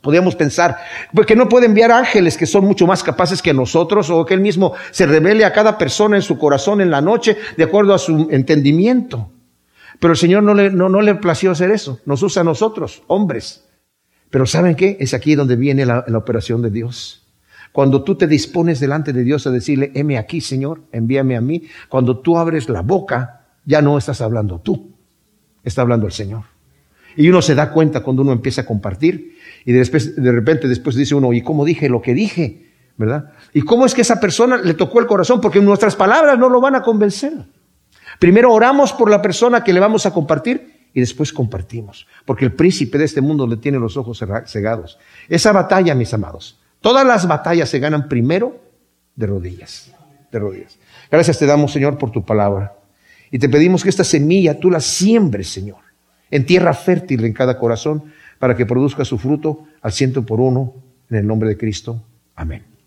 Podríamos pensar, porque no puede enviar ángeles que son mucho más capaces que nosotros o que Él mismo se revele a cada persona en su corazón en la noche de acuerdo a su entendimiento. Pero el Señor no le, no, le plació hacer eso, nos usa a nosotros, hombres. Pero ¿saben qué? Es aquí donde viene la, operación de Dios. Cuando tú te dispones delante de Dios a decirle, heme aquí, Señor, envíame a mí, cuando tú abres la boca, ya no estás hablando tú, está hablando el Señor. Y uno se da cuenta cuando uno empieza a compartir y de repente después dice uno, ¿y cómo dije lo que dije? ¿Verdad? ¿Y cómo es que esa persona le tocó el corazón? Porque nuestras palabras no lo van a convencer. Primero oramos por la persona que le vamos a compartir y después compartimos. Porque el príncipe de este mundo le tiene los ojos cegados. Esa batalla, mis amados, Todas las batallas se ganan primero de rodillas, de rodillas. Gracias te damos, Señor, por tu palabra. Y te pedimos que esta semilla tú la siembres, Señor, en tierra fértil en cada corazón, para que produzca su fruto al ciento por uno, en el nombre de Cristo. Amén.